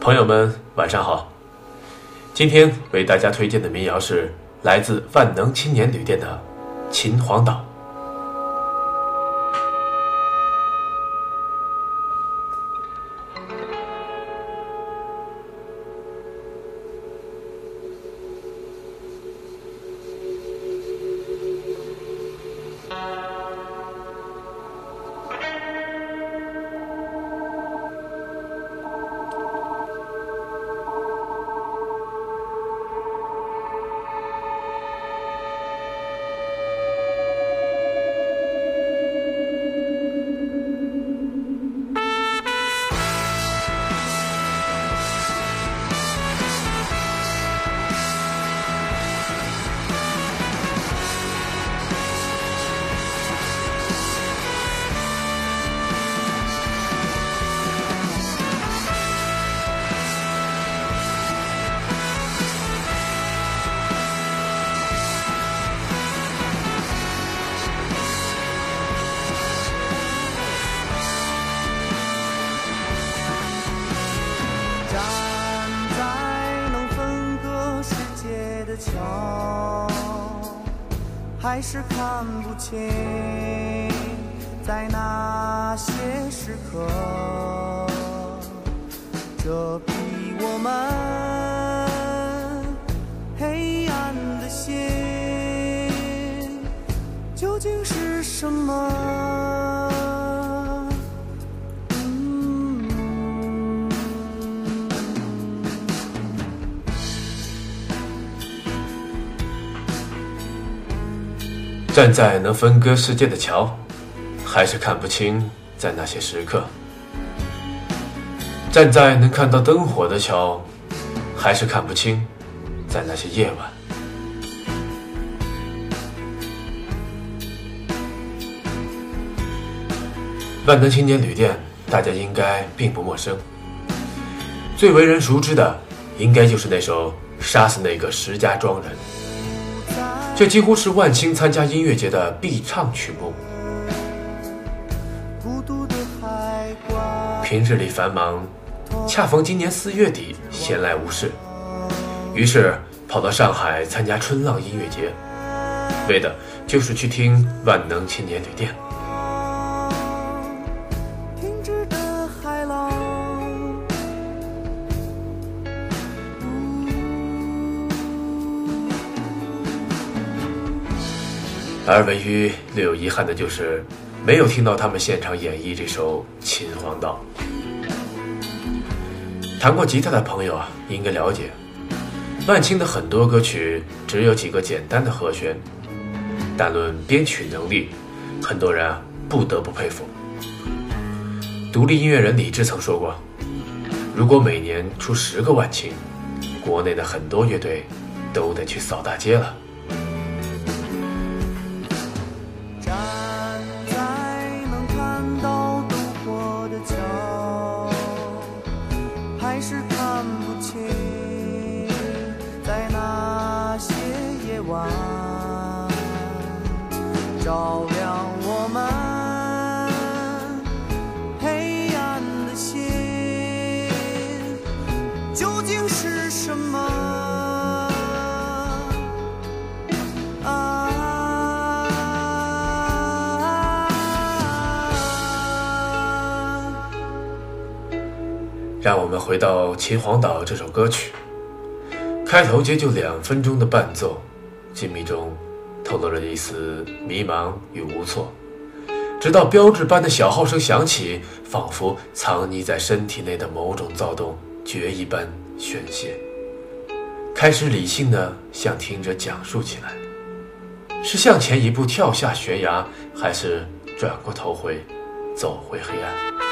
朋友们，晚上好。今天为大家推荐的民谣是来自万能青年旅店的《秦皇岛》。还是看不清，在那些时刻，这比我们站在能分割世界的桥，还是看不清在那些时刻；站在能看到灯火的桥，还是看不清在那些夜晚。万能青年旅店，大家应该并不陌生。最为人熟知的，应该就是那首《杀死那个石家庄人》。这几乎是万青参加音乐节的必唱曲目。平日里繁忙，恰逢今年四月底闲来无事，于是跑到上海参加春浪音乐节，为的就是去听万能青年旅店。而唯一略有遗憾的就是，没有听到他们现场演绎这首《秦皇岛》。弹过吉他的朋友啊，应该了解，万青的很多歌曲只有几个简单的和弦，但论编曲能力，很多人啊不得不佩服。独立音乐人李志曾说过，如果每年出十个万青，国内的很多乐队都得去扫大街了。让我们回到《秦皇岛》这首歌曲，开头接就两分钟的伴奏，静谧中。透露着一丝迷茫与无措，直到标志般的小号声响起，仿佛藏匿在身体内的某种躁动，决一般宣泄。开始理性的向听者讲述起来，是向前一步跳下悬崖，还是转过头回，走回黑暗？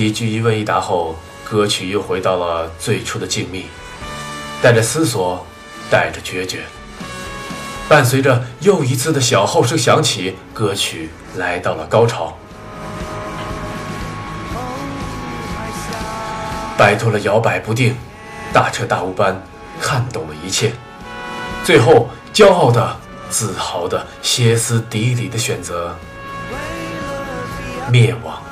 几句一问一答后，歌曲又回到了最初的静谧，带着思索，带着决绝。伴随着又一次的小号声响起，歌曲来到了高潮。摆脱了摇摆不定，大彻大悟般看懂了一切，最后骄傲的、自豪的、歇斯底里的选择灭亡。